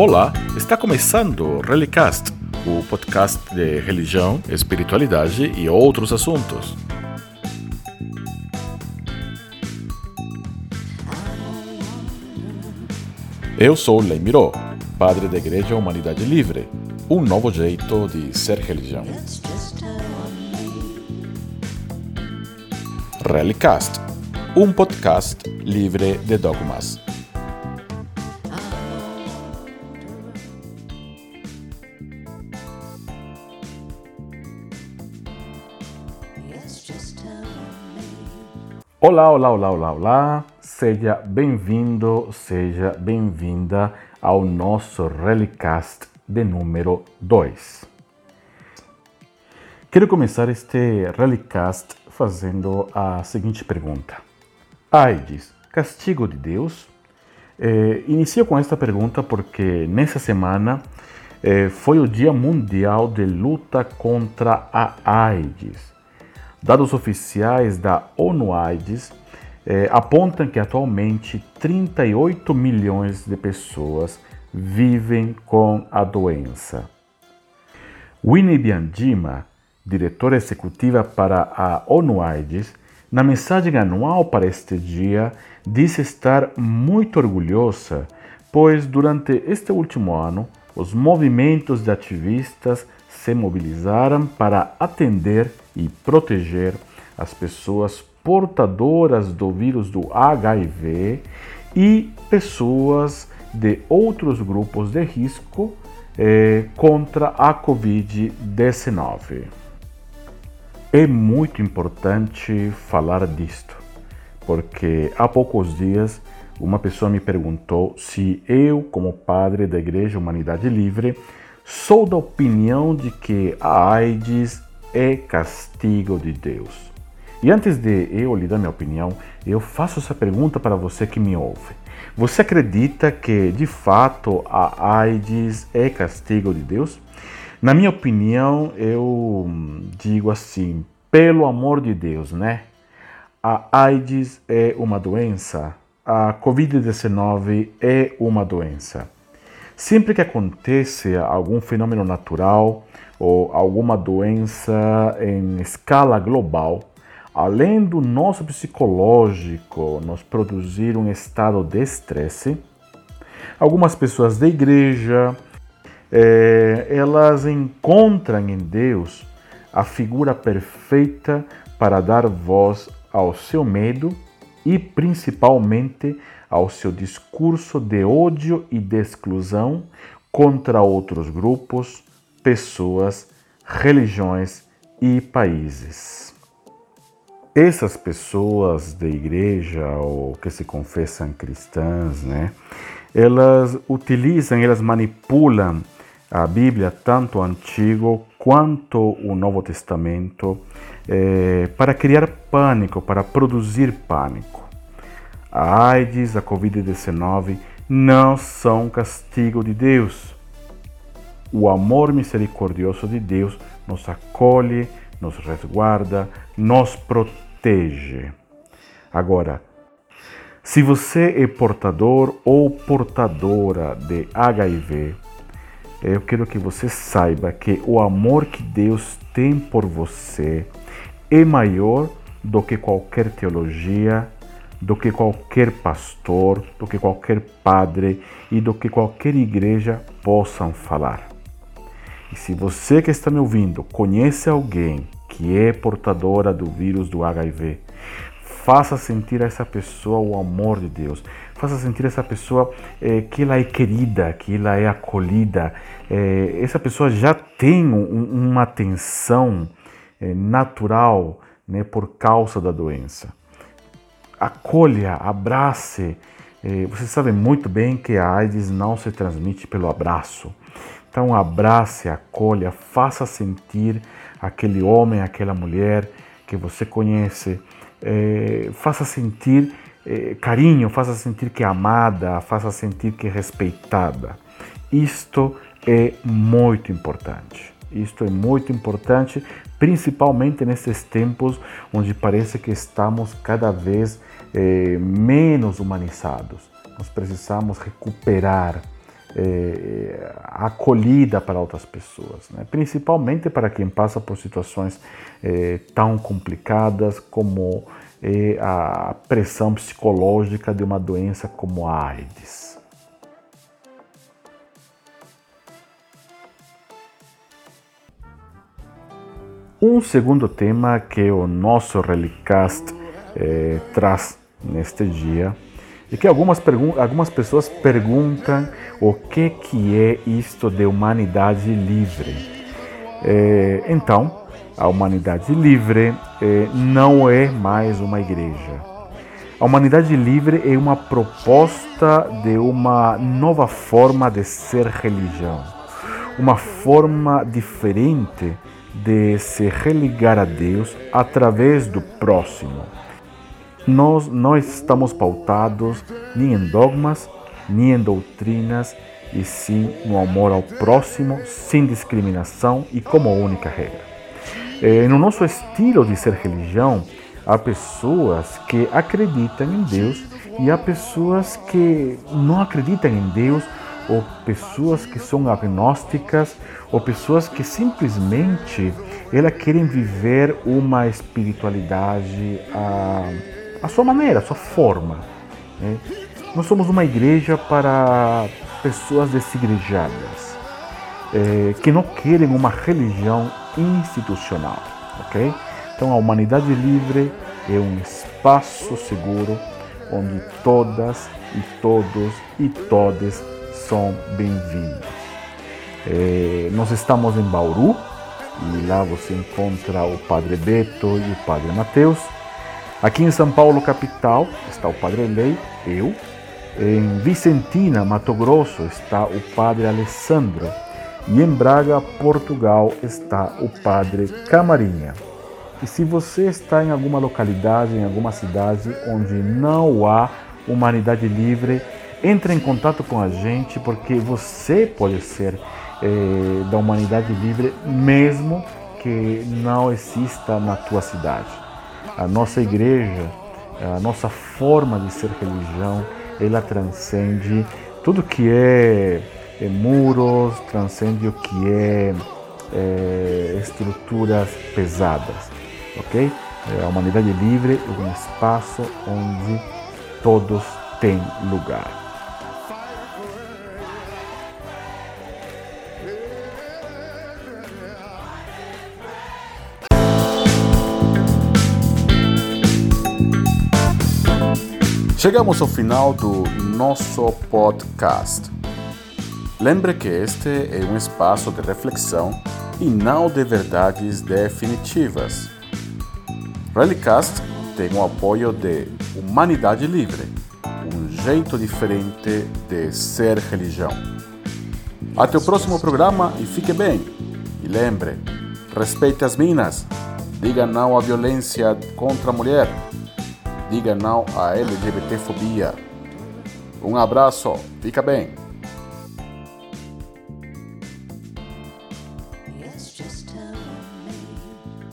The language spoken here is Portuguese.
Olá, está começando o Relicast, o podcast de religião, espiritualidade e outros assuntos. Eu sou Leimiro, padre da Igreja Humanidade Livre, um novo jeito de ser religião. Relicast, um podcast livre de dogmas. Olá, olá, olá, olá, olá. Seja bem-vindo, seja bem-vinda ao nosso Relicast de número 2. Quero começar este Relicast fazendo a seguinte pergunta: AIDS, castigo de Deus? Eh, inicio com esta pergunta porque nessa semana eh, foi o Dia Mundial de Luta contra a AIDS. Dados oficiais da ONU-AIDS eh, apontam que atualmente 38 milhões de pessoas vivem com a doença. Winnie Biandima, diretora executiva para a ONU-AIDS, na mensagem anual para este dia, disse estar muito orgulhosa, pois durante este último ano, os movimentos de ativistas se mobilizaram para atender e proteger as pessoas portadoras do vírus do HIV e pessoas de outros grupos de risco eh, contra a Covid-19. É muito importante falar disto, porque há poucos dias uma pessoa me perguntou se eu, como padre da Igreja Humanidade Livre, sou da opinião de que a AIDS é castigo de Deus. E antes de eu lhe dar minha opinião, eu faço essa pergunta para você que me ouve. Você acredita que de fato a AIDS é castigo de Deus? Na minha opinião, eu digo assim, pelo amor de Deus, né? A AIDS é uma doença, a Covid-19 é uma doença. Sempre que acontece algum fenômeno natural ou alguma doença em escala global, além do nosso psicológico nos produzir um estado de estresse, algumas pessoas da igreja é, elas encontram em Deus a figura perfeita para dar voz ao seu medo e principalmente ao seu discurso de ódio e de exclusão contra outros grupos, pessoas, religiões e países. Essas pessoas da igreja ou que se confessam cristãs, né, elas utilizam, elas manipulam a Bíblia, tanto o Antigo quanto o Novo Testamento, eh, para criar pânico, para produzir pânico. A AIDS, a Covid-19 não são castigo de Deus. O amor misericordioso de Deus nos acolhe, nos resguarda, nos protege. Agora, se você é portador ou portadora de HIV, eu quero que você saiba que o amor que Deus tem por você é maior do que qualquer teologia, do que qualquer pastor, do que qualquer padre e do que qualquer igreja possam falar. E se você que está me ouvindo conhece alguém que é portadora do vírus do HIV, faça sentir a essa pessoa o amor de Deus. Faça sentir essa pessoa eh, que ela é querida, que ela é acolhida. Eh, essa pessoa já tem um, uma atenção natural né, por causa da doença acolha, abrace. É, você sabe muito bem que a AIDS não se transmite pelo abraço. Então, abrace, acolha, faça sentir aquele homem, aquela mulher que você conhece, é, faça sentir é, carinho, faça sentir que é amada, faça sentir que é respeitada. Isto é muito importante. Isto é muito importante, principalmente nesses tempos onde parece que estamos cada vez eh, menos humanizados. Nós precisamos recuperar é, acolhida para outras pessoas, né? principalmente para quem passa por situações tão complicadas como a pressão psicológica de uma doença como a AIDS. Um segundo tema que o nosso Relicast eh, traz neste dia é que algumas, algumas pessoas perguntam o que, que é isto de humanidade livre. Eh, então, a humanidade livre eh, não é mais uma igreja. A humanidade livre é uma proposta de uma nova forma de ser religião, uma forma diferente de se religar a Deus através do próximo. Nós não estamos pautados nem em dogmas, nem em doutrinas, e sim no amor ao próximo, sem discriminação e como única regra. Eh, no nosso estilo de ser religião, há pessoas que acreditam em Deus e há pessoas que não acreditam em Deus ou pessoas que são agnósticas, ou pessoas que simplesmente elas querem viver uma espiritualidade à, à sua maneira, à sua forma. Né? Nós somos uma igreja para pessoas desigrejadas, é, que não querem uma religião institucional, ok? Então a humanidade livre é um espaço seguro onde todas e todos e todas são bem-vindos. É, nós estamos em Bauru e lá você encontra o Padre Beto e o Padre Mateus. Aqui em São Paulo, capital, está o Padre Lei, eu. Em Vicentina, Mato Grosso, está o Padre Alessandro. E em Braga, Portugal, está o Padre Camarinha. E se você está em alguma localidade, em alguma cidade onde não há humanidade livre, entre em contato com a gente, porque você pode ser é, da humanidade livre, mesmo que não exista na tua cidade. A nossa igreja, a nossa forma de ser religião, ela transcende tudo que é, é muros, transcende o que é, é estruturas pesadas, ok? É, a humanidade livre é um espaço onde todos têm lugar. Chegamos ao final do nosso podcast. Lembre que este é um espaço de reflexão e não de verdades definitivas. Relicast tem o apoio de Humanidade Livre, um jeito diferente de ser religião. Até o próximo programa e fique bem. E lembre, respeite as minas, diga não à violência contra a mulher diga não à LGBTfobia. Um abraço, fica bem.